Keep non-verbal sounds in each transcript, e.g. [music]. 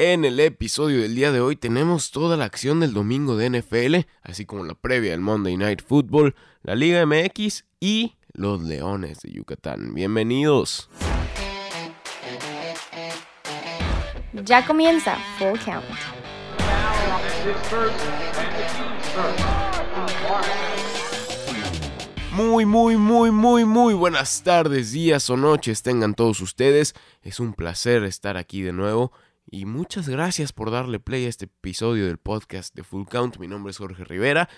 En el episodio del día de hoy tenemos toda la acción del domingo de NFL, así como la previa del Monday Night Football, la Liga MX y los Leones de Yucatán. Bienvenidos. Ya comienza Full Count. Muy, muy, muy, muy, muy buenas tardes, días o noches tengan todos ustedes. Es un placer estar aquí de nuevo y muchas gracias por darle play a este episodio del podcast de Full Count. Mi nombre es Jorge Rivera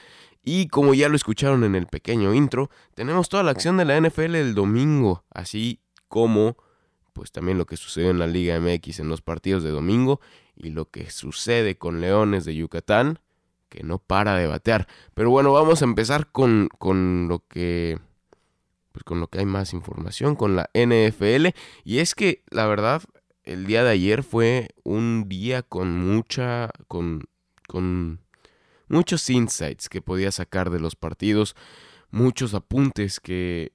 y como ya lo escucharon en el pequeño intro, tenemos toda la acción de la NFL el domingo, así como pues también lo que sucedió en la Liga MX en los partidos de domingo y lo que sucede con Leones de Yucatán, que no para de batear. Pero bueno, vamos a empezar con, con lo que pues con lo que hay más información, con la NFL. Y es que la verdad, el día de ayer fue un día con mucha. con. con muchos insights que podía sacar de los partidos. Muchos apuntes que.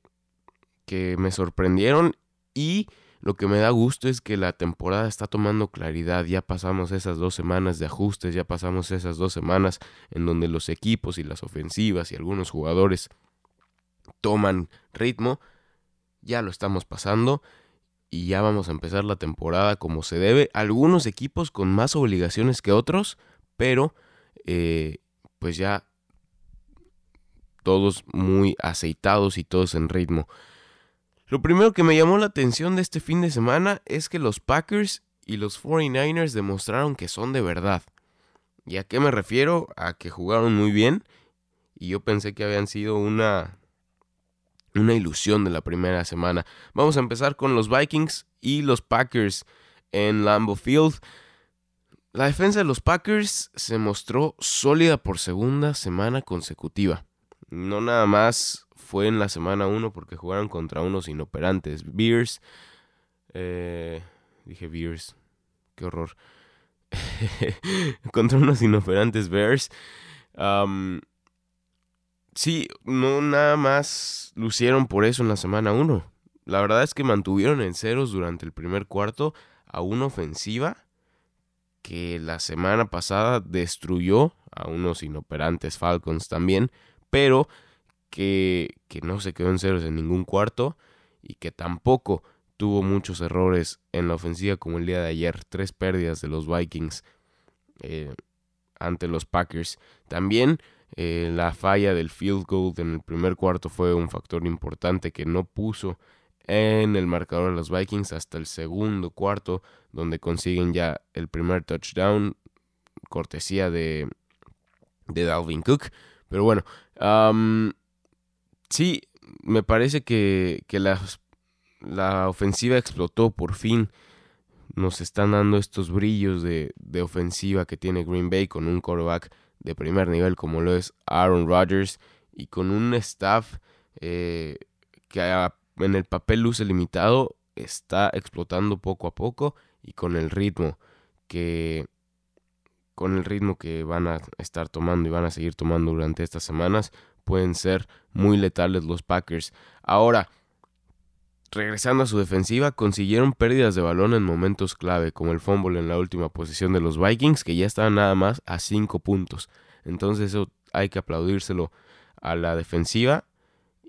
que me sorprendieron. Y lo que me da gusto es que la temporada está tomando claridad. Ya pasamos esas dos semanas de ajustes, ya pasamos esas dos semanas en donde los equipos y las ofensivas y algunos jugadores toman ritmo. Ya lo estamos pasando y ya vamos a empezar la temporada como se debe. Algunos equipos con más obligaciones que otros, pero eh, pues ya todos muy aceitados y todos en ritmo. Lo primero que me llamó la atención de este fin de semana es que los Packers y los 49ers demostraron que son de verdad. ¿Y a qué me refiero? A que jugaron muy bien y yo pensé que habían sido una una ilusión de la primera semana. Vamos a empezar con los Vikings y los Packers en Lambeau Field. La defensa de los Packers se mostró sólida por segunda semana consecutiva. No nada más fue en la semana 1 porque jugaron contra unos inoperantes. Beers. Eh, dije Beers. Qué horror. [laughs] contra unos inoperantes Bears. Sí, no nada más lucieron por eso en la semana 1. La verdad es que mantuvieron en ceros durante el primer cuarto a una ofensiva que la semana pasada destruyó a unos inoperantes Falcons también, pero que, no se quedó en ceros en ningún cuarto y que tampoco tuvo muchos errores en la ofensiva como el día de ayer, tres pérdidas de los Vikings eh, ante los Packers. También eh, la falla del field goal en el primer cuarto fue un factor importante que no puso en el marcador de los Vikings hasta el segundo cuarto, donde consiguen ya el primer touchdown, cortesía de, de Dalvin Cook. Pero bueno, Sí, me parece que, la, ofensiva explotó por fin. Nos están dando estos brillos de, ofensiva que tiene Green Bay con un quarterback de primer nivel como lo es Aaron Rodgers y con un staff eh, que en el papel luce limitado está explotando poco a poco y con el ritmo que con el ritmo que van a estar tomando y van a seguir tomando durante estas semanas pueden ser muy letales los Packers. Ahora, regresando a su defensiva, consiguieron pérdidas de balón en momentos clave, como el fumble en la última posición de los Vikings, que ya estaban nada más a 5 puntos. Entonces eso hay que aplaudírselo a la defensiva.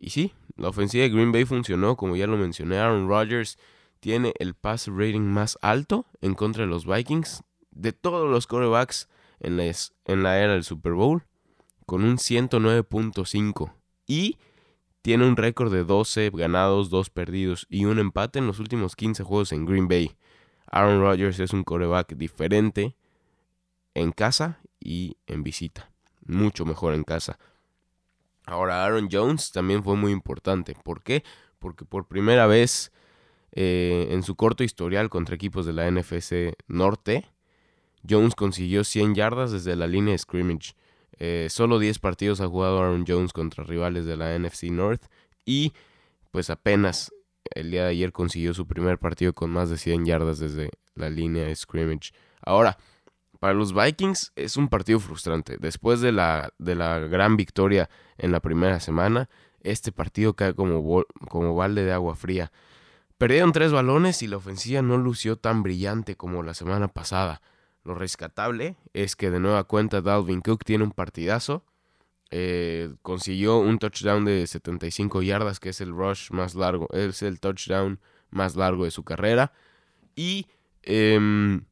Y sí, la ofensiva de Green Bay funcionó, como ya lo mencioné, Aaron Rodgers tiene el pass rating más alto en contra de los Vikings de todos los quarterbacks en en la era del Super Bowl con un 109.5 y tiene un récord de 12 ganados, 2 perdidos y un empate en los últimos 15 juegos en Green Bay. Aaron Rodgers es un coreback diferente en casa y en visita. Mucho mejor en casa. Ahora Aaron Jones también fue muy importante. ¿Por qué? Porque por primera vez eh, en su corto historial contra equipos de la NFC Norte, Jones consiguió 100 yardas desde la línea de scrimmage. Eh, solo 10 partidos ha jugado Aaron Jones contra rivales de la NFC North y pues apenas el día de ayer consiguió su primer partido con más de 100 yardas desde la línea de scrimmage. Ahora, para los Vikings es un partido frustrante. Después de la, de la gran victoria en la primera semana, este partido cae como, como balde de agua fría. Perdieron tres balones y la ofensiva no lució tan brillante como la semana pasada. Lo rescatable es que de nueva cuenta Dalvin Cook tiene un partidazo. Eh, consiguió un touchdown de 75 yardas, que es el rush más largo, es el touchdown más largo de su carrera. Y em,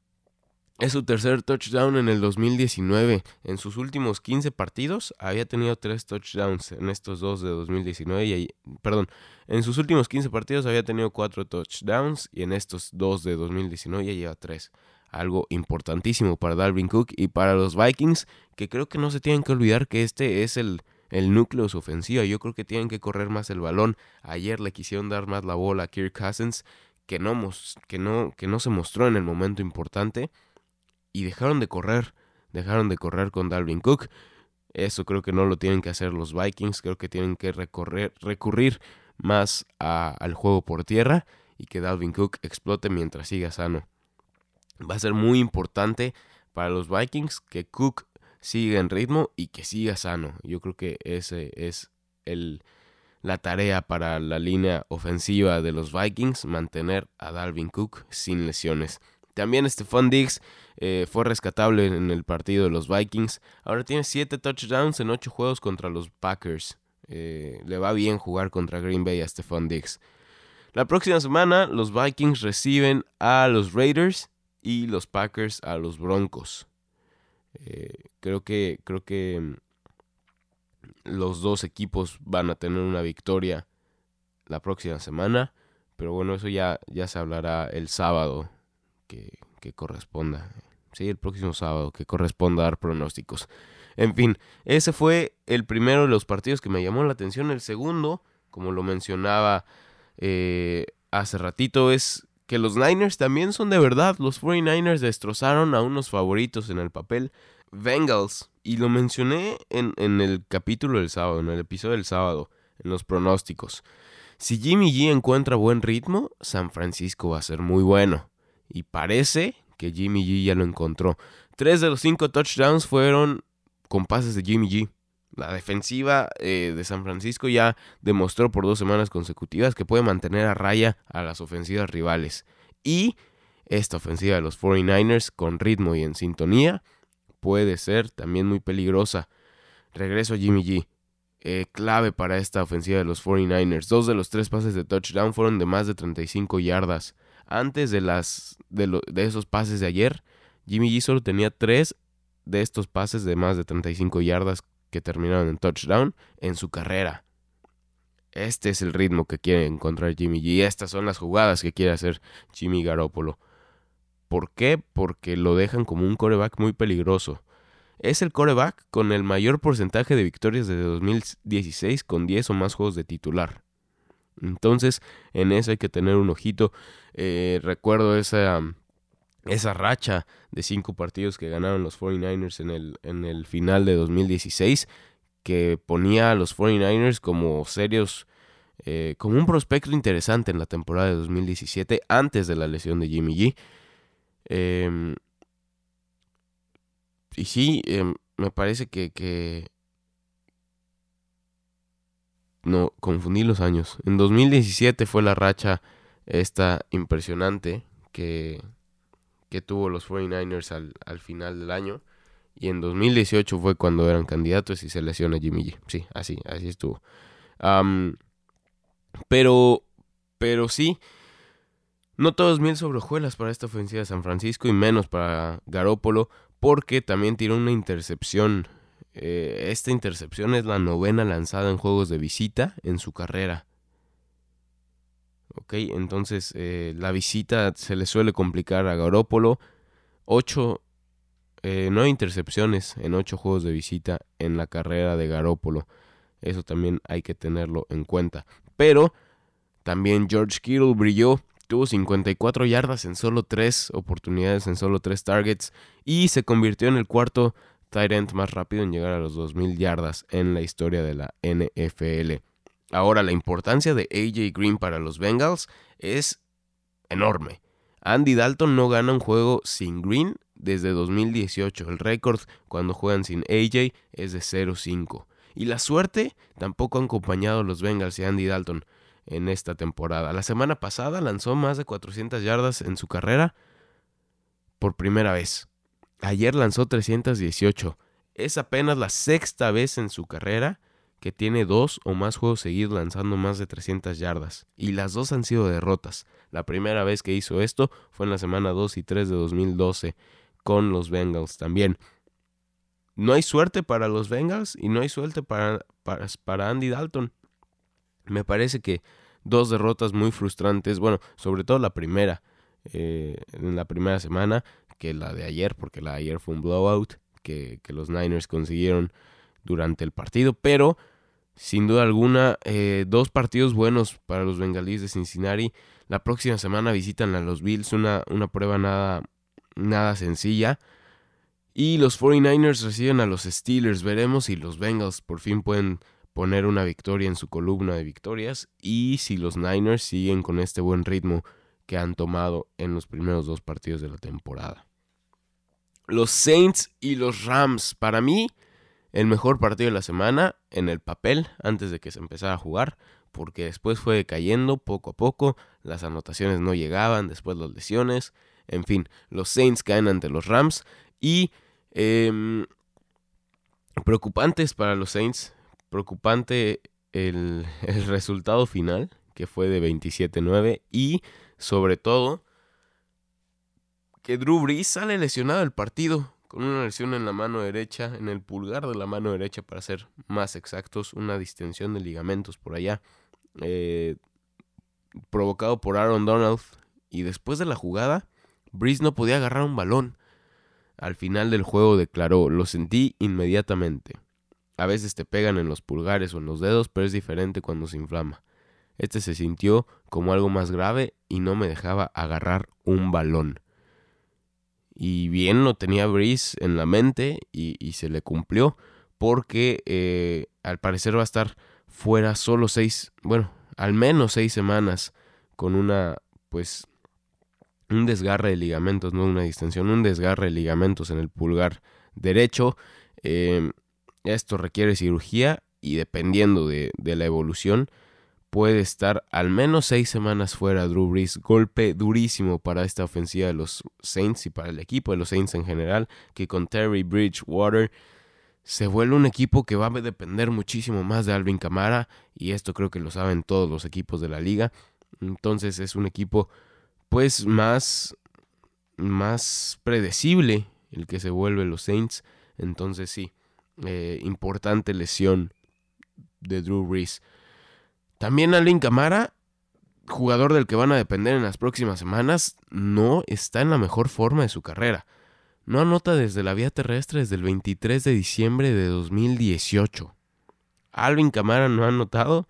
es su tercer touchdown en el 2019. En sus últimos 15 partidos había tenido 3 touchdowns en estos dos de 2019. Y, perdón, en sus últimos 15 partidos había tenido 4 touchdowns y en estos dos de 2019 ya lleva 3. Algo importantísimo para Dalvin Cook y para los Vikings, que creo que no se tienen que olvidar que este es el, el núcleo de su ofensiva. Yo creo que tienen que correr más el balón. Ayer le quisieron dar más la bola a Kirk Cousins, que no, que no, que no se mostró en el momento importante y dejaron de correr, dejaron de correr con Dalvin Cook. Eso creo que no lo tienen que hacer los Vikings, creo que tienen que recorrer, recurrir más al juego por tierra y que Dalvin Cook explote mientras siga sano. Va a ser muy importante para los Vikings que Cook siga en ritmo y que siga sano. Yo creo que ese es el, la tarea para la línea ofensiva de los Vikings, mantener a Dalvin Cook sin lesiones. También Stephon Diggs eh, fue rescatable en el partido de los Vikings. Ahora tiene 7 touchdowns en 8 juegos contra los Packers. Eh, le va bien jugar contra Green Bay a Stephon Diggs. La próxima semana los Vikings reciben a los Raiders y los Packers a los Broncos. Eh, creo que creo que mm, los dos equipos van a tener una victoria la próxima semana, pero bueno, eso ya, ya se hablará el sábado que, que corresponda. Sí, el próximo sábado, que corresponda dar pronósticos. En fin, ese fue el primero de los partidos que me llamó la atención. El segundo, como lo mencionaba eh, hace ratito, es que los Niners también son de verdad. Los 49ers destrozaron a unos favoritos en el papel. Bengals. Y lo mencioné en, en el capítulo del sábado, en el episodio del sábado, en los pronósticos. Si Jimmy G encuentra buen ritmo, San Francisco va a ser muy bueno. Y parece que Jimmy G ya lo encontró. Tres de los cinco touchdowns fueron con pases de Jimmy G. La defensiva eh, de San Francisco ya demostró por dos semanas consecutivas que puede mantener a raya a las ofensivas rivales. Y esta ofensiva de los 49ers con ritmo y en sintonía puede ser también muy peligrosa. Regreso a Jimmy G. Eh, clave para esta ofensiva de los 49ers. Dos de los tres pases de touchdown fueron de más de 35 yardas. Antes de, las, de, esos pases de ayer, Jimmy G solo tenía tres de estos pases de más de 35 yardas que terminaron en touchdown en su carrera. Este es el ritmo que quiere encontrar Jimmy G. Estas son las jugadas que quiere hacer Jimmy Garoppolo. ¿Por qué? Porque lo dejan como un coreback muy peligroso. Es el coreback con el mayor porcentaje de victorias desde 2016 con 10 o más juegos de titular. Entonces, en eso hay que tener un ojito. Eh, recuerdo esa, esa racha de cinco partidos que ganaron los 49ers en el, en el final de 2016, que ponía a los 49ers como serios, eh, como un prospecto interesante en la temporada de 2017, antes de la lesión de Jimmy G. Em, y sí, em, me parece que, que no, confundí los años. En 2017 fue la racha esta impresionante que, que tuvo los 49ers al, al, final del año. Y en 2018 fue cuando eran candidatos y se lesiona Jimmy G. Sí, así, así estuvo. pero, pero sí, no todos mil sobre para esta ofensiva de San Francisco y menos para Garópolo porque también tiró una intercepción eh, esta intercepción es la novena lanzada en juegos de visita en su carrera. Ok, entonces eh, la visita se le suele complicar a Garópolo. Ocho, eh, nueve intercepciones en ocho juegos de visita en la carrera de Garópolo. Eso también hay que tenerlo en cuenta. Pero también George Kittle brilló. Tuvo 54 yardas en solo tres oportunidades, en solo tres targets. Y se convirtió en el cuarto tight más rápido en llegar a los 2.000 yardas en la historia de la NFL. Ahora, la importancia de AJ Green para los Bengals es enorme. Andy Dalton no gana un juego sin Green desde 2018. El récord cuando juegan sin AJ es de 0-5. Y la suerte tampoco ha acompañado a los Bengals y Andy Dalton en esta temporada. La semana pasada lanzó más de 400 yardas en su carrera por primera vez Ayer lanzó 318. Es apenas la sexta vez en su carrera que tiene dos o más juegos seguidos lanzando más de 300 yardas. Y las dos han sido derrotas. La primera vez que hizo esto fue en la semana 2 y 3 de 2012 con los Bengals también. No hay suerte para los Bengals y no hay suerte para, para, Andy Dalton. Me parece que dos derrotas muy frustrantes, bueno, sobre todo la primera, eh, en la primera semana, que la de ayer, porque la de ayer fue un blowout que, los Niners consiguieron durante el partido, pero sin duda alguna, eh, dos partidos buenos para los bengalíes de Cincinnati. La próxima semana visitan a los Bills, una, una prueba nada, nada sencilla. Y los 49ers reciben a los Steelers. Veremos si los Bengals por fin pueden poner una victoria en su columna de victorias y si los Niners siguen con este buen ritmo que han tomado en los primeros dos partidos de la temporada. Los Saints y los Rams, para mí, el mejor partido de la semana en el papel antes de que se empezara a jugar, porque después fue cayendo poco a poco, las anotaciones no llegaban, después las lesiones, en fin, los Saints caen ante los Rams y em, preocupantes para los Saints, preocupante el, [laughs] el resultado final, que fue de 27-9 y sobre todo que Drew Brees sale lesionado del partido con una lesión en la mano derecha, en el pulgar de la mano derecha para ser más exactos, una distensión de ligamentos por allá, eh, provocado por Aaron Donald. Y después de la jugada, Breeze no podía agarrar un balón. Al final del juego declaró, lo sentí inmediatamente. A veces te pegan en los pulgares o en los dedos, pero es diferente cuando se inflama. Este se sintió como algo más grave y no me dejaba agarrar un balón. Y bien lo tenía Breeze en la mente y, se le cumplió porque eh, al parecer va a estar fuera solo seis, bueno, al menos seis semanas con una, pues, un desgarre de ligamentos, no una distensión, un desgarre de ligamentos en el pulgar derecho. Em, esto requiere cirugía y dependiendo de, de la evolución, puede estar al menos seis semanas fuera Drew Brees. Golpe durísimo para esta ofensiva de los Saints y para el equipo de los Saints en general, que con Terry Bridgewater se vuelve un equipo que va a depender muchísimo más de Alvin Kamara y esto creo que lo saben todos los equipos de la liga. Entonces es un equipo pues más más predecible el que se vuelve los Saints. Entonces sí, eh, importante lesión de Drew Brees. También Alvin Camara, jugador del que van a depender en las próximas semanas, no está en la mejor forma de su carrera. No anota desde la vía terrestre desde el 23 de diciembre de 2018. Alvin Camara no ha anotado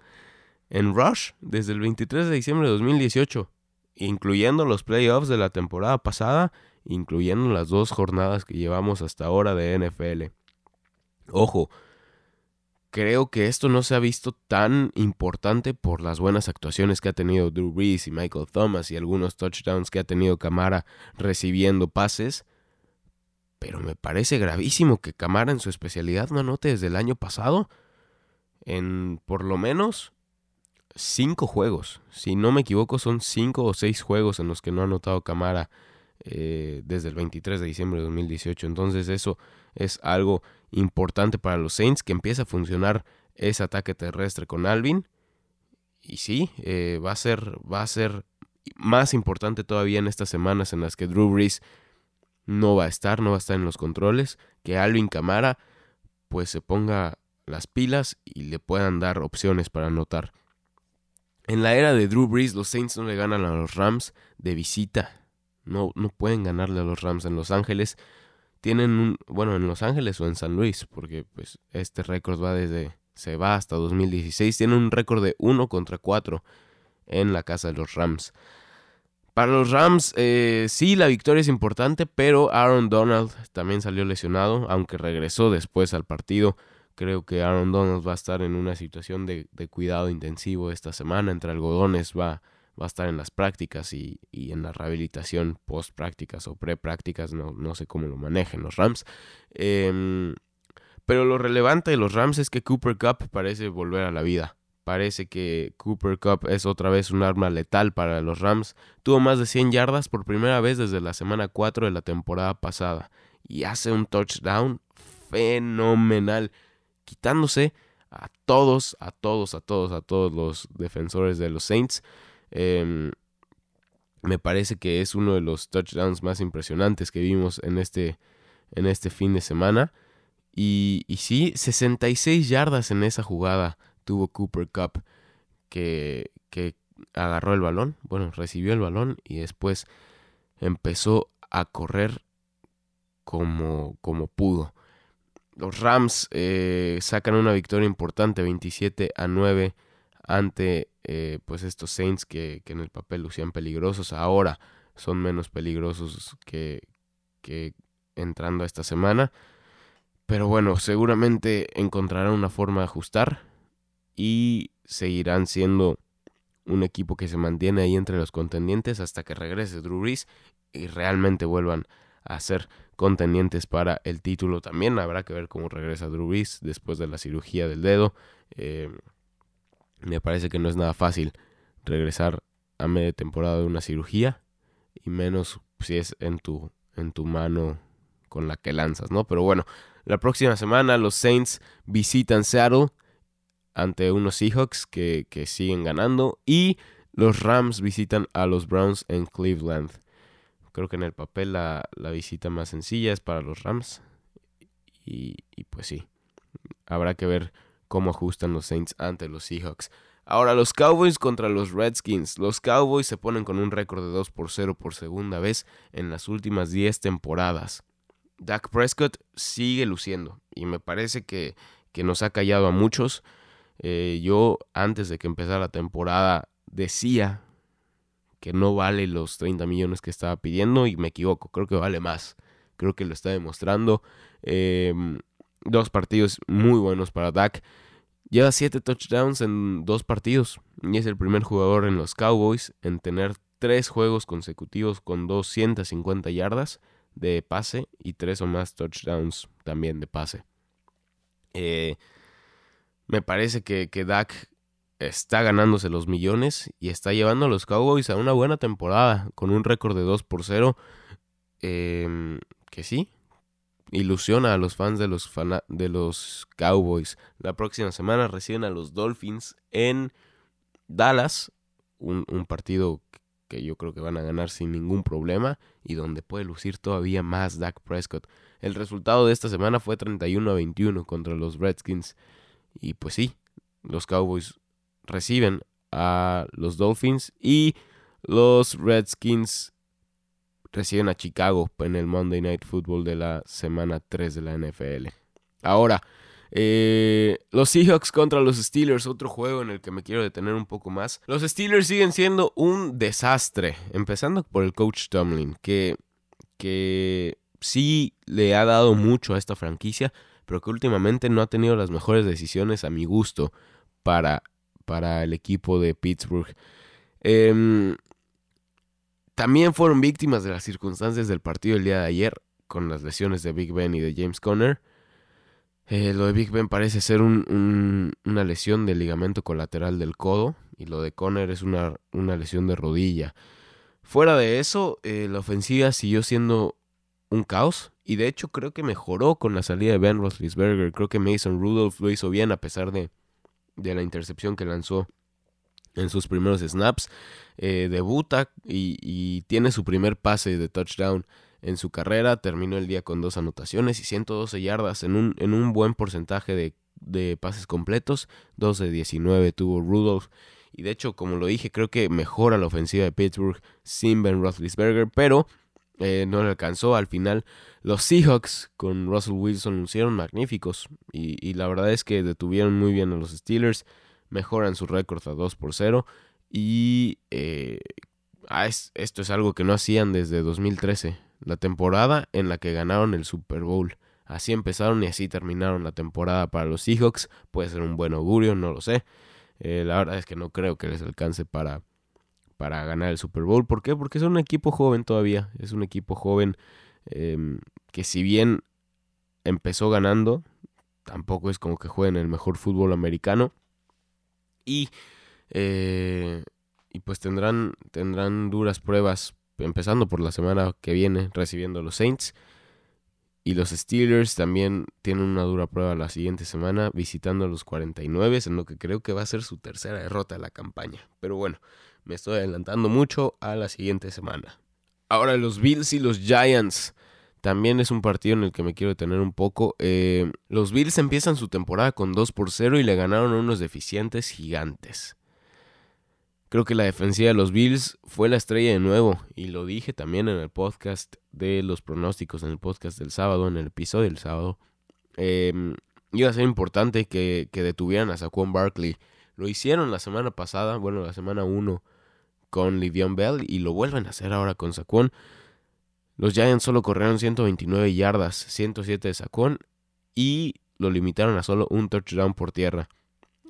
en Rush desde el 23 de diciembre de 2018, incluyendo los playoffs de la temporada pasada, incluyendo las dos jornadas que llevamos hasta ahora de NFL. Ojo, creo que esto no se ha visto tan importante por las buenas actuaciones que ha tenido Drew Brees y Michael Thomas y algunos touchdowns que ha tenido Camara recibiendo pases. Pero me parece gravísimo que Camara en su especialidad no anote desde el año pasado en por lo menos cinco juegos. Si no me equivoco, son cinco o seis juegos en los que no ha anotado Camara eh, desde el 23 de diciembre de 2018. Entonces eso es algo importante para los Saints que empieza a funcionar ese ataque terrestre con Alvin. Y sí, eh, va, a ser, va a ser más importante todavía en estas semanas en las que Drew Brees no va a estar, no va a estar en los controles, que Alvin Camara pues se ponga las pilas y le puedan dar opciones para anotar. En la era de Drew Brees, los Saints no le ganan a los Rams de visita. No, no pueden ganarle a los Rams en Los Ángeles tienen un, bueno, en Los Ángeles o en San Luis, porque pues este récord va desde, se va hasta 2016, tienen un récord de 1 contra 4 en la casa de los Rams. Para los Rams, eh, sí, la victoria es importante, pero Aaron Donald también salió lesionado, aunque regresó después al partido. Creo que Aaron Donald va a estar en una situación de, de cuidado intensivo esta semana, entre algodones, va va a estar en las prácticas y, en la rehabilitación post prácticas o pre prácticas, no, no sé cómo lo manejen los Rams. Em, pero lo relevante de los Rams es que Cooper Cup parece volver a la vida. Parece que Cooper Cup es otra vez un arma letal para los Rams. Tuvo más de 100 yardas por primera vez desde la semana 4 de la temporada pasada. y hace un touchdown fenomenal, quitándose a todos, a todos, a todos, a todos los defensores de los Saints. Em, me parece que es uno de los touchdowns más impresionantes que vimos en este, en este fin de semana. Y, y sí, 66 yardas en esa jugada tuvo Cooper Cup que, que agarró el balón, bueno, recibió el balón y después empezó a correr como, como pudo. Los Rams eh, sacan una victoria importante, 27 a 9, ante eh, pues estos Saints que, que, en el papel lucían peligrosos. Ahora son menos peligrosos que, que entrando a esta semana. Pero bueno, seguramente encontrarán una forma de ajustar y seguirán siendo un equipo que se mantiene ahí entre los contendientes hasta que regrese Drew Brees y realmente vuelvan a ser contendientes para el título. También habrá que ver cómo regresa Drew Brees después de la cirugía del dedo. Eh, me parece que no es nada fácil regresar a media temporada de una cirugía y menos si es en tu, en tu mano con la que lanzas, ¿no? Pero bueno, la próxima semana los Saints visitan Seattle ante unos Seahawks que, que siguen ganando y los Rams visitan a los Browns en Cleveland. Creo que en el papel la, visita más sencilla es para los Rams. Y, pues sí, habrá que ver cómo ajustan los Saints ante los Seahawks. Ahora los Cowboys contra los Redskins. Los Cowboys se ponen con un récord de 2 por 0 por segunda vez en las últimas 10 temporadas. Dak Prescott sigue luciendo y me parece que, que nos ha callado a muchos. Eh, yo antes de que empezara la temporada decía que no vale los 30 millones que estaba pidiendo y me equivoco, creo que vale más, creo que lo está demostrando. Em, dos partidos muy buenos para Dak. Lleva 7 touchdowns en dos partidos y es el primer jugador en los Cowboys en tener tres juegos consecutivos con 250 yardas de pase y tres o más touchdowns también de pase. Eh, me parece que, que Dak está ganándose los millones y está llevando a los Cowboys a una buena temporada con un récord de 2 por 0. Em, que sí, ilusiona a los fans de los, de los Cowboys. La próxima semana reciben a los Dolphins en Dallas, un, partido que yo creo que van a ganar sin ningún problema y donde puede lucir todavía más Dak Prescott. El resultado de esta semana fue 31 a 21 contra los Redskins y pues sí, los Cowboys reciben a los Dolphins y los Redskins reciben a Chicago en el Monday Night Football de la semana 3 de la NFL. Ahora, eh, los Seahawks contra los Steelers, otro juego en el que me quiero detener un poco más. Los Steelers siguen siendo un desastre, empezando por el coach Tomlin, que, que sí le ha dado mucho a esta franquicia, pero que últimamente no ha tenido las mejores decisiones a mi gusto para para el equipo de Pittsburgh. Em, también fueron víctimas de las circunstancias del partido el día de ayer, con las lesiones de Big Ben y de James Conner. Eh, lo de Big Ben parece ser una lesión del ligamento colateral del codo y lo de Conner es una, una lesión de rodilla. Fuera de eso, eh, la ofensiva siguió siendo un caos y de hecho creo que mejoró con la salida de Ben Roethlisberger. Creo que Mason Rudolph lo hizo bien a pesar de, de la intercepción que lanzó en sus primeros snaps. Eh, debuta y, tiene su primer pase de touchdown en su carrera. Terminó el día con dos anotaciones y 112 yardas en un, en un buen porcentaje de, de pases completos. 2 de 19 tuvo Rudolph. Y de hecho, como lo dije, creo que mejora la ofensiva de Pittsburgh sin Ben Roethlisberger, pero eh, no le alcanzó. Al final, los Seahawks con Russell Wilson lucieron magníficos. Y, la verdad es que detuvieron muy bien a los Steelers. Mejoran su récord a 2 por 0. Y eh, ah, esto es algo que no hacían desde 2013. La temporada en la que ganaron el Super Bowl. Así empezaron y así terminaron la temporada para los Seahawks. Puede ser un buen augurio, no lo sé. Eh, la verdad es que no creo que les alcance para para ganar el Super Bowl. ¿Por qué? Porque es un equipo joven todavía. Es un equipo joven em, que si bien empezó ganando, tampoco es como que jueguen el mejor fútbol americano. Y, eh, y pues tendrán, tendrán duras pruebas, empezando por la semana que viene, recibiendo a los Saints. Y los Steelers también tienen una dura prueba la siguiente semana visitando a los 49, en lo que creo que va a ser su tercera derrota de la campaña. Pero bueno, me estoy adelantando mucho a la siguiente semana. Ahora los Bills y los Giants. También es un partido en el que me quiero detener un poco. Eh, los Bills empiezan su temporada con 2 por 0 y le ganaron unos deficientes gigantes. Creo que la defensiva de los Bills fue la estrella de nuevo y lo dije también en el podcast de los pronósticos, en el podcast del sábado, en el episodio del sábado. Em, iba a ser importante que, que detuvieran a Saquon Barkley. Lo hicieron la semana pasada, bueno, la semana 1 con Livion Bell y lo vuelven a hacer ahora con Saquon. Los Giants solo corrieron 129 yardas, 107 de Saquon y lo limitaron a solo un touchdown por tierra.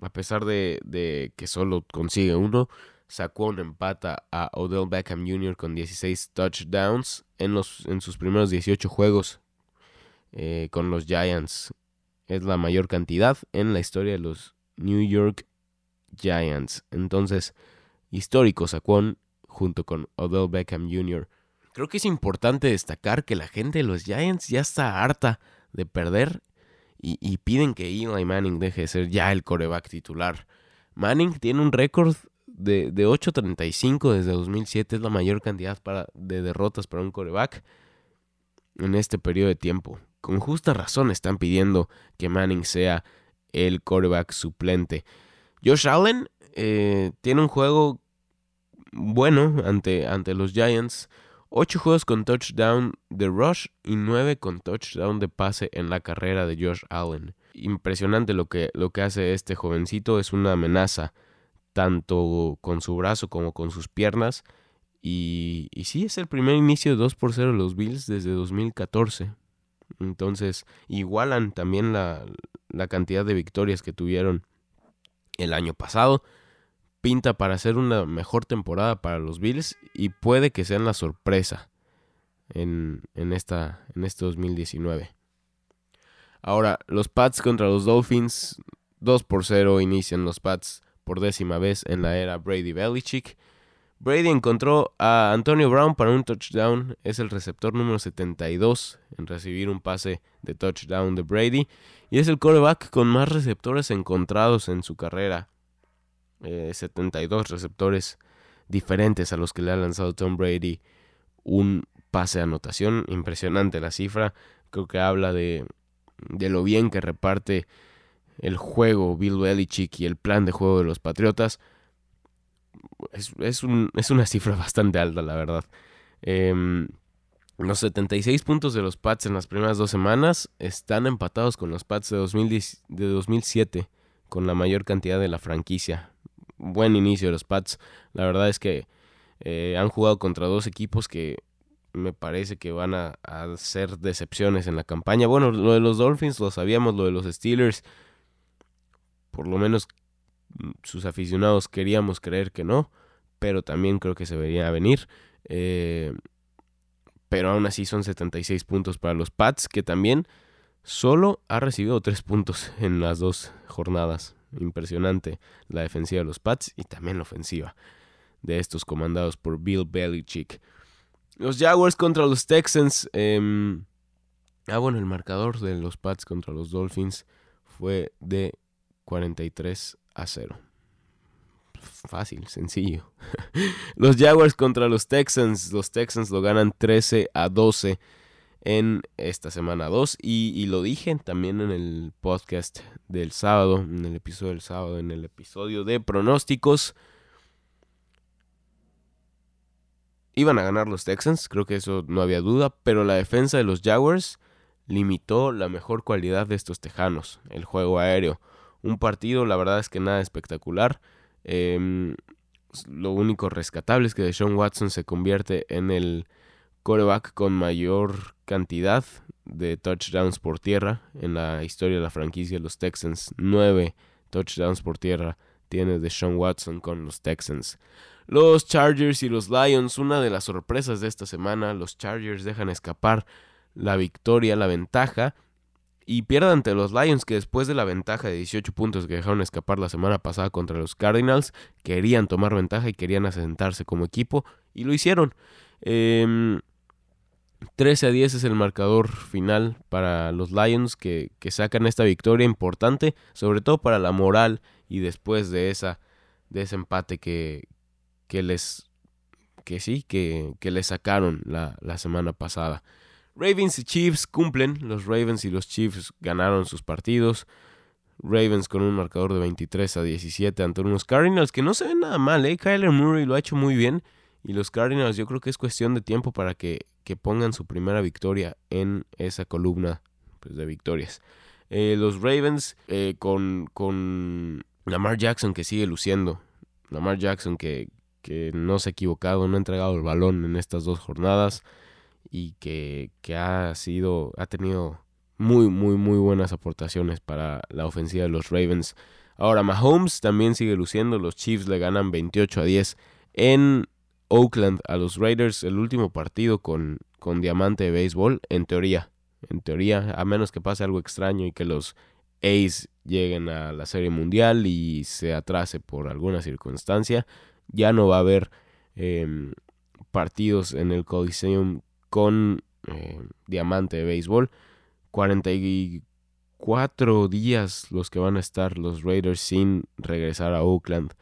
A pesar de, que solo consigue uno, Saquon empata a Odell Beckham Jr. con 16 touchdowns en, los, en sus primeros 18 juegos eh, con los Giants. Es la mayor cantidad en la historia de los New York Giants. Entonces, histórico Saquon junto con Odell Beckham Jr. Creo que es importante destacar que la gente de los Giants ya está harta de perder y, piden que Eli Manning deje de ser ya el coreback titular. Manning tiene un récord de, de 8.35 desde 2007, es la mayor cantidad de derrotas para un coreback en este periodo de tiempo. Con justa razón están pidiendo que Manning sea el coreback suplente. Josh Allen eh, tiene un juego bueno ante, ante los Giants. 8 juegos con touchdown de rush y 9 con touchdown de pase en la carrera de Josh Allen. Impresionante lo que, lo que hace este jovencito, es una amenaza tanto con su brazo como con sus piernas. Y, y sí, es el primer inicio de 2 por 0 de los Bills desde 2014. Entonces, igualan también la, la cantidad de victorias que tuvieron el año pasado pinta para ser una mejor temporada para los Bills y puede que sean la sorpresa en, esta, en este 2019. Ahora, los Pats contra los Dolphins, 2 por 0 inician los Pats por décima vez en la era Brady Belichick. Brady encontró a Antonio Brown para un touchdown, es el receptor número 72 en recibir un pase de touchdown de Brady y es el coreback con más receptores encontrados en su carrera 72 eh, receptores diferentes a los que le ha lanzado Tom Brady un pase de anotación. Impresionante la cifra. Creo que habla de, de lo bien que reparte el juego Bill Belichick y el plan de juego de los Patriotas. Es, es, un, es una cifra [laughs] bastante alta, la verdad. Em, los 76 puntos de los Pats en las primeras dos semanas están empatados con los Pats de, 2010, de 2007, con la mayor cantidad de la franquicia buen inicio de los Pats. La verdad es que eh, han jugado contra dos equipos que me parece que van a, ser decepciones en la campaña. Bueno, lo de los Dolphins lo sabíamos, lo de los Steelers, por lo menos mm, sus aficionados queríamos creer que no, pero también creo que se vería venir. Eh, pero aún así son 76 puntos para los Pats, que también solo ha recibido 3 puntos en las dos jornadas. Impresionante la defensiva de los Pats y también la ofensiva de estos comandados por Bill Belichick. Los Jaguars contra los Texans. Em, ah, bueno, el marcador de los Pats contra los Dolphins fue de 43 a 0. Fácil, sencillo. [laughs] los Jaguars contra los Texans. Los Texans lo ganan 13 a 12 en esta semana 2 y, lo dije también en el podcast del sábado, en el episodio del sábado, en el episodio de pronósticos. Iban a ganar los Texans, creo que eso no había duda, pero la defensa de los Jaguars limitó la mejor cualidad de estos tejanos, el juego aéreo. Un partido, la verdad es que nada espectacular. Em, lo único rescatable es que Deshaun Watson se convierte en el coreback con mayor cantidad de touchdowns por tierra en la historia de la franquicia de los Texans. Nueve touchdowns por tierra tiene de Sean Watson con los Texans. Los Chargers y los Lions, una de las sorpresas de esta semana, los Chargers dejan escapar la victoria, la ventaja, y pierden ante los Lions que después de la ventaja de 18 puntos que dejaron escapar la semana pasada contra los Cardinals, querían tomar ventaja y querían asentarse como equipo, y lo hicieron. Eh, 13 a 10 es el marcador final para los Lions que, sacan esta victoria importante, sobre todo para la moral y después de, esa, de ese empate que, que les que sí, que, que les sacaron la, la semana pasada. Ravens y Chiefs cumplen, los Ravens y los Chiefs ganaron sus partidos. Ravens con un marcador de 23 a 17 ante unos Cardinals que no se ven nada mal, ¿eh? Kyler Murray lo ha hecho muy bien y los Cardinals yo creo que es cuestión de tiempo para que, pongan su primera victoria en esa columna pues, de victorias. Eh, los Ravens eh, con, con Lamar Jackson que sigue luciendo. Lamar Jackson que, que no se ha equivocado, no ha entregado el balón en estas dos jornadas y que, que ha sido, ha tenido muy, muy, muy buenas aportaciones para la ofensiva de los Ravens. Ahora, Mahomes también sigue luciendo. Los Chiefs le ganan 28 a 10 en Oakland a los Raiders. El último partido con, con diamante de béisbol, en teoría. En teoría, a menos que pase algo extraño y que los A's lleguen a la Serie Mundial y se atrase por alguna circunstancia, ya no va a haber em, partidos en el Coliseum con eh, diamante de béisbol. 44 días los que van a estar los Raiders sin regresar a Oakland.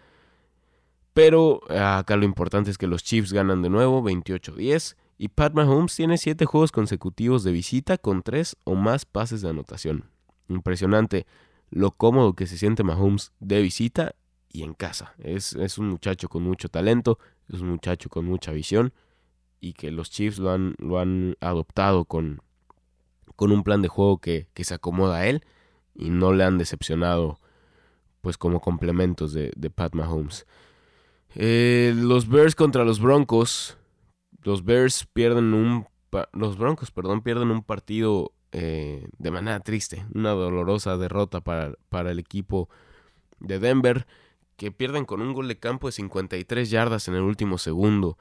Pero acá lo importante es que los Chiefs ganan de nuevo 28-10 y Pat Mahomes tiene 7 juegos consecutivos de visita con 3 o más pases de anotación. Impresionante lo cómodo que se siente Mahomes de visita y en casa. Es, es un muchacho con mucho talento, es un muchacho con mucha visión y que los Chiefs lo han, lo han adoptado con, con un plan de juego que, se acomoda a él y no le han decepcionado pues como complementos de, Pat Mahomes. Eh, los Bears contra los Broncos. Los Bears pierden un... Los Broncos, perdón, pierden un partido eh, de manera triste. Una dolorosa derrota para, para el equipo de Denver. Que pierden con un gol de campo de 53 yardas en el último segundo.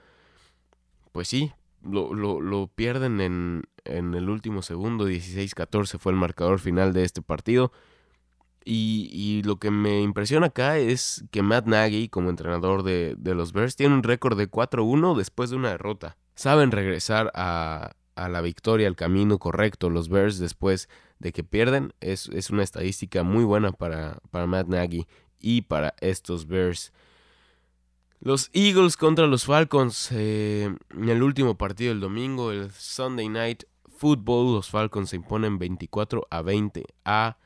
Pues sí, lo, lo, pierden en, en, el último segundo, 16-14 fue el marcador final de este partido. Y, lo que me impresiona acá es que Matt Nagy, como entrenador de, de los Bears, tiene un récord de 4-1 después de una derrota. Saben regresar a, a, la victoria, al camino correcto los Bears después de que pierden. Es, es una estadística muy buena para, para Matt Nagy y para estos Bears. Los Eagles contra los Falcons eh, en el último partido del domingo, el Sunday Night Football, los Falcons se imponen 24 a 20 a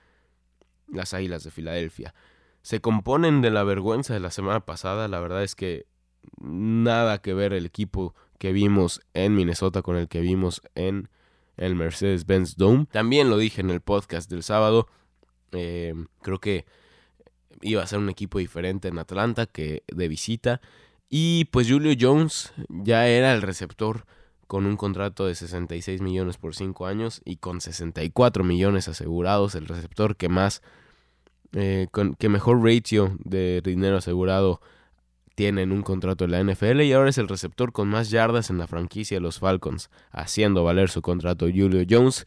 las Águilas de Filadelfia. Se componen de la vergüenza de la semana pasada, la verdad es que nada que ver el equipo que vimos en Minnesota con el que vimos en el Mercedes-Benz Dome. También lo dije en el podcast del sábado, eh, creo que iba a ser un equipo diferente en Atlanta que de visita. Y pues Julio Jones ya era el receptor con un contrato de 66 millones por 5 años y con 64 millones asegurados, el receptor que más, eh, que mejor ratio de dinero asegurado tiene en un contrato de la NFL y ahora es el receptor con más yardas en la franquicia de los Falcons, haciendo valer su contrato Julio Jones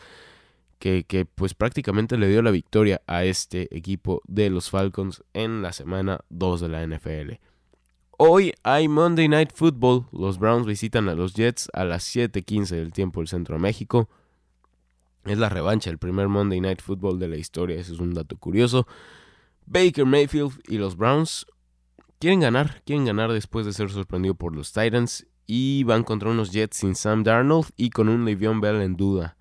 que, pues prácticamente le dio la victoria a este equipo de los Falcons en la semana 2 de la NFL. Hoy hay Monday Night Football. Los Browns visitan a los Jets a las 7:15 del tiempo del centro de México. Es la revancha, el primer Monday Night Football de la historia. Ese es un dato curioso. Baker Mayfield y los Browns quieren ganar. Quieren ganar después de ser sorprendido por los Titans. Y van contra unos Jets sin Sam Darnold y con un Le'Veon Bell en duda.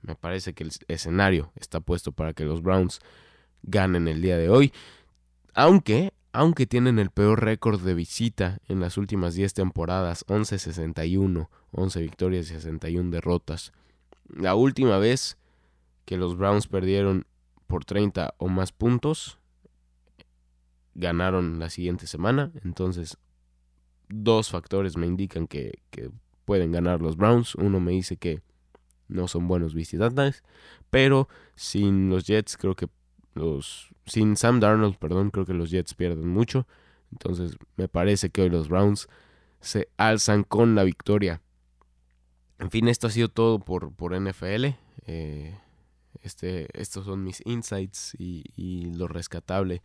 Me parece que el escenario está puesto para que los Browns ganen el día de hoy. Aunque, aunque tienen el peor récord de visita en las últimas 10 temporadas, 11-61, 11 victorias y 61 derrotas. La última vez que los Browns perdieron por 30 o más puntos, ganaron la siguiente semana. Entonces, dos factores me indican que, que pueden ganar los Browns. Uno me dice que no son buenos visitantes, pero sin los Jets creo que los sin Sam Darnold, perdón, creo que los Jets pierden mucho. Entonces, me parece que hoy los Browns se alzan con la victoria. En fin, esto ha sido todo por, por NFL. Eh, este, estos son mis insights y, lo rescatable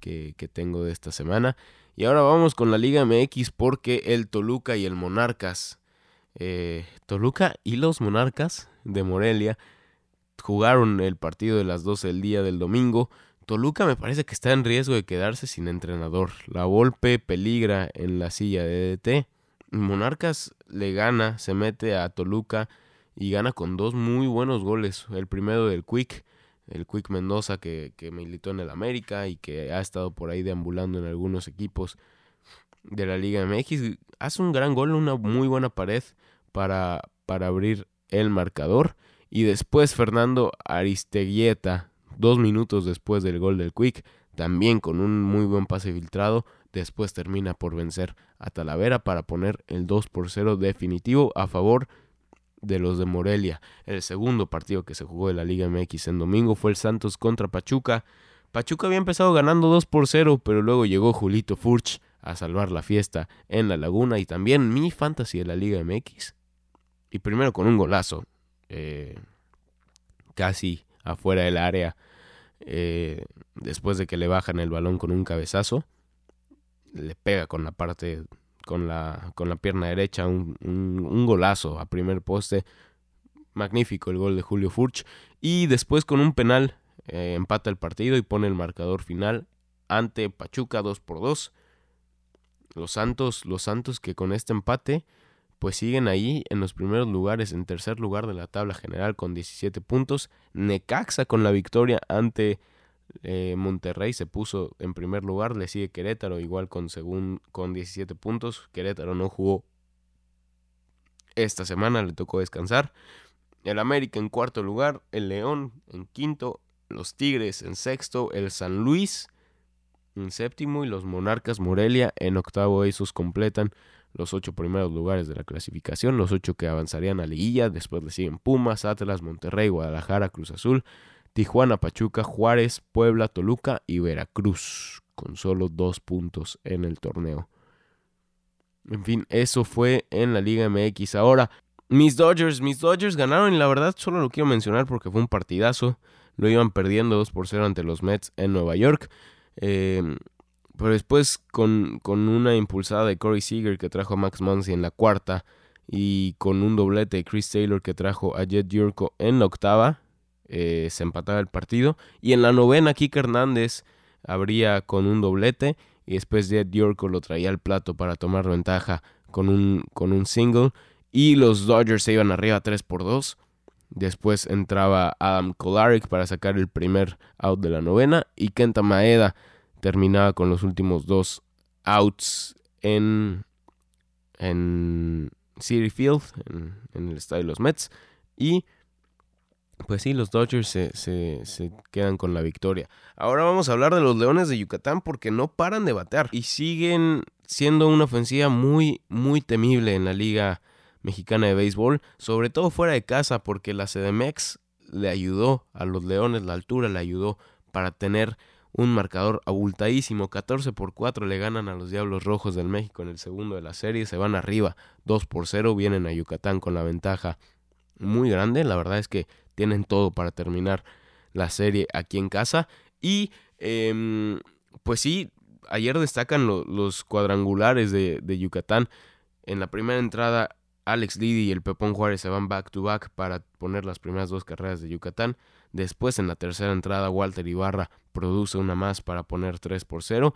que, que, tengo de esta semana. Y ahora vamos con la Liga MX porque el Toluca y el Monarcas eh, Toluca y los Monarcas de Morelia jugaron el partido de las 12 del día del domingo. Toluca me parece que está en riesgo de quedarse sin entrenador. La Volpe peligra en la silla de DT. Monarcas le gana, se mete a Toluca y gana con dos muy buenos goles. El primero del Quick, el Quick Mendoza que, que militó en el América y que ha estado por ahí deambulando en algunos equipos de la Liga MX. Hace un gran gol, una muy buena pared para, para abrir el marcador. Y después Fernando Aristeguieta, dos minutos después del gol del Quick, también con un muy buen pase filtrado, después termina por vencer a Talavera para poner el 2 por 0 definitivo a favor de los de Morelia. El segundo partido que se jugó de la Liga MX en domingo fue el Santos contra Pachuca. Pachuca había empezado ganando 2 por 0, pero luego llegó Julito Furch a salvar la fiesta en la laguna y también mi fantasy de la Liga MX. Y primero con un golazo, eh, casi afuera del área, eh, después de que le bajan el balón con un cabezazo, le pega con la parte, con la, con la pierna derecha, un, golazo a primer poste. Magnífico el gol de Julio Furch. Y después con un penal eh, empata el partido y pone el marcador final ante Pachuca 2 por 2. Los Santos, los Santos que con este empate pues siguen ahí en los primeros lugares, en tercer lugar de la tabla general con 17 puntos. Necaxa con la victoria ante eh, Monterrey se puso en primer lugar, le sigue Querétaro igual con, según, con 17 puntos. Querétaro no jugó esta semana, le tocó descansar. El América en cuarto lugar, el León en quinto, los Tigres en sexto, el San Luis en séptimo y los Monarcas Morelia en octavo. Esos completan los ocho primeros lugares de la clasificación, los ocho que avanzarían a liguilla. Después le siguen Pumas, Atlas, Monterrey, Guadalajara, Cruz Azul, Tijuana, Pachuca, Juárez, Puebla, Toluca y Veracruz, con solo dos puntos en el torneo. En fin, eso fue en la Liga MX. Ahora, mis Dodgers, mis Dodgers ganaron y la verdad solo lo quiero mencionar porque fue un partidazo. Lo iban perdiendo 2 por 0 ante los Mets en Nueva York. Eh, pero después con, una impulsada de Corey Seager que trajo a Max Muncy en la cuarta y con un doblete de Chris Taylor que trajo a Jet Yurko en la octava, eh, se empataba el partido. Y en la novena, Kike Hernández abría con un doblete y después Jet Yurko lo traía al plato para tomar ventaja con un, con un single. Y los Dodgers se iban arriba 3 por 2. Después entraba Adam Kolaric para sacar el primer out de la novena y Kenta Maeda terminaba con los últimos dos outs en, en City Field, en, el estadio de los Mets. Y pues sí, los Dodgers se, se, quedan con la victoria. Ahora vamos a hablar de los Leones de Yucatán porque no paran de batear y siguen siendo una ofensiva muy, muy temible en la Liga Mexicana de Béisbol, sobre todo fuera de casa porque la CDMX le ayudó a los Leones, la altura le ayudó para tener un marcador abultadísimo, 14 por 4 le ganan a los Diablos Rojos del México en el segundo de la serie, se van arriba 2 por 0, vienen a Yucatán con la ventaja muy grande, la verdad es que tienen todo para terminar la serie aquí en casa y em, pues sí, ayer destacan los cuadrangulares de, de, Yucatán, en la primera entrada Alex Liddy y el Pepón Juárez se van back to back para poner las primeras dos carreras de Yucatán, después en la tercera entrada Walter Ibarra produce una más para poner 3 por 0.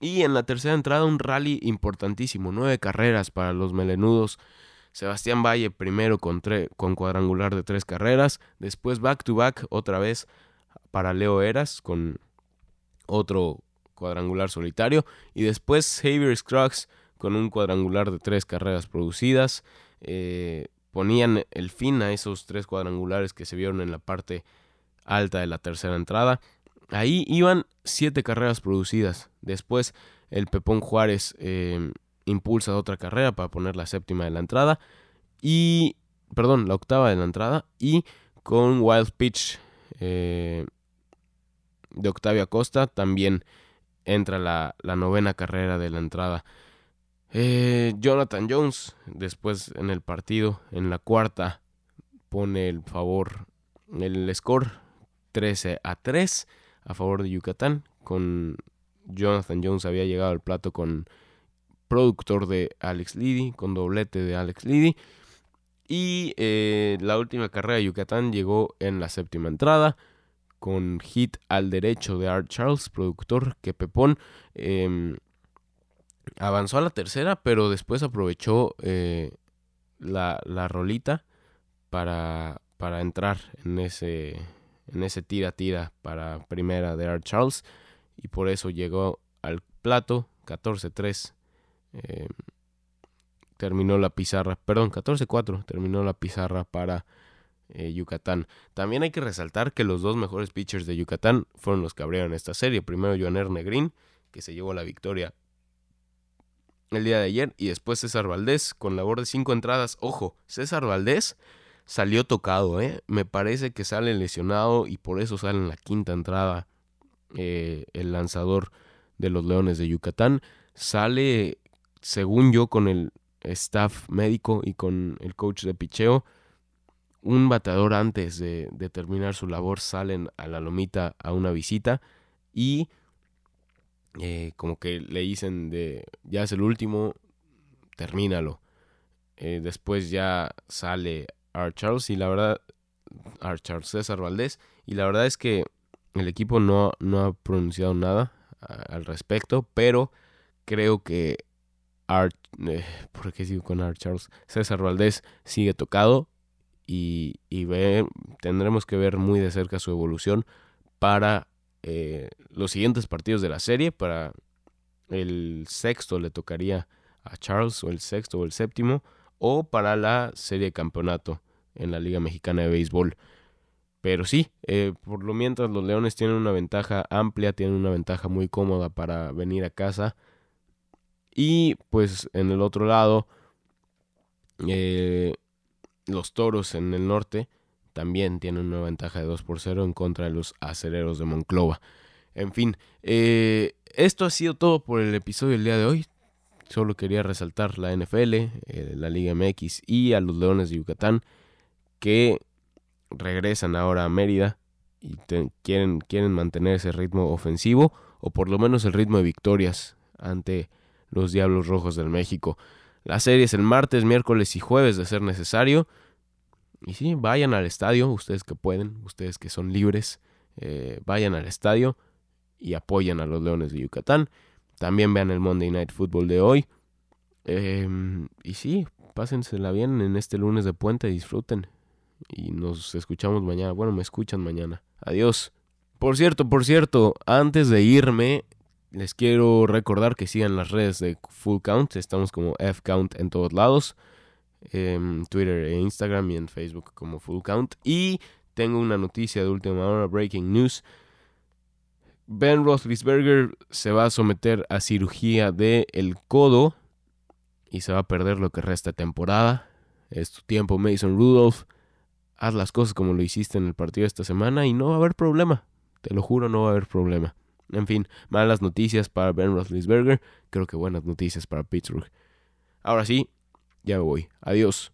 Y en la tercera entrada un rally importantísimo, nueve carreras para los melenudos. Sebastián Valle primero con, con cuadrangular de tres carreras, después back to back otra vez para Leo Eras con otro cuadrangular solitario y después Xavier Scruggs con un cuadrangular de tres carreras producidas. Eh, ponían el fin a esos tres cuadrangulares que se vieron en la parte alta de la tercera entrada. Ahí iban siete carreras producidas. Después el Pepón Juárez em, impulsa otra carrera para poner la séptima de la entrada. Y, perdón, la octava de la entrada. Y con Wild Pitch eh, de Octavio Acosta también entra la, novena carrera de la entrada. Eh, Jonathan Jones, después en el partido, en la cuarta, pone el favor, el score 13 a 3 a favor de Yucatán. Con Jonathan Jones había llegado al plato con productor de Alex Liddy, con doblete de Alex Liddy. Y eh, la última carrera de Yucatán llegó en la séptima entrada con hit al derecho de Art Charles, productor que Pepón em, avanzó a la tercera, pero después aprovechó eh, la, la, rolita para, para entrar en ese, en ese tira-tira para primera de Art Charles y por eso llegó al plato 14-3. Em, terminó la pizarra, perdón, 14-4 terminó la pizarra para eh, Yucatán. También hay que resaltar que los dos mejores pitchers de Yucatán fueron los que abrieron esta serie. Primero Joaner Negrín, que se llevó la victoria el día de ayer, y después César Valdés con labor de cinco entradas. Ojo, César Valdés salió tocado, ¿eh? Me parece que sale lesionado y por eso sale en la quinta entrada eh, el lanzador de los Leones de Yucatán. Sale, según yo, con el staff médico y con el coach de picheo un bateador antes de, terminar su labor salen a la lomita a una visita y eh, como que le dicen de ya es el último, termínalo. Eh, después ya sale Art Charles y la verdad, Charles César Valdés y la verdad es que el equipo no, no ha pronunciado nada al respecto, pero creo que Art, eh, ¿por qué sigo con Charles? César Valdés sigue tocado y, tendremos que ver muy de cerca su evolución para eh, los siguientes partidos de la serie. Para el sexto le tocaría a Charles o el sexto o el séptimo o para la serie de campeonato en la Liga Mexicana de Béisbol. Pero sí, eh, por lo mientras los Leones tienen una ventaja amplia, tienen una ventaja muy cómoda para venir a casa. Y pues en el otro lado, eh, los toros en el norte también tienen una ventaja de 2 por 0 en contra de los acereros de Monclova. En fin, eh, esto ha sido todo por el episodio del día de hoy. Solo quería resaltar la NFL, la Liga MX y a los Leones de Yucatán que regresan ahora a Mérida y quieren, quieren mantener ese ritmo ofensivo o por lo menos el ritmo de victorias ante los Diablos Rojos del México. La serie es el martes, miércoles y jueves de ser necesario. Y sí, vayan al estadio, ustedes que pueden, ustedes que son libres, eh, vayan al estadio y apoyen a los Leones de Yucatán. También vean el Monday Night Football de hoy. Em, y sí, pásensela bien en este lunes de puente, disfruten. Y nos escuchamos mañana. Bueno, me escuchan mañana. Adiós. Por cierto, por cierto, antes de irme, les quiero recordar que sigan las redes de Full Count. Estamos como F Count en todos lados. En Twitter e Instagram y en Facebook como Full Count. Y tengo una noticia de última hora, breaking news. Ben Roethlisberger se va a someter a cirugía de el codo y se va a perder lo que resta temporada. Es tu tiempo, Mason Rudolph. Haz las cosas como lo hiciste en el partido esta semana y no va a haber problema. Te lo juro, no va a haber problema. En fin, malas noticias para Ben Roethlisberger, creo que buenas noticias para Pittsburgh. Ahora sí, ya me voy. Adiós.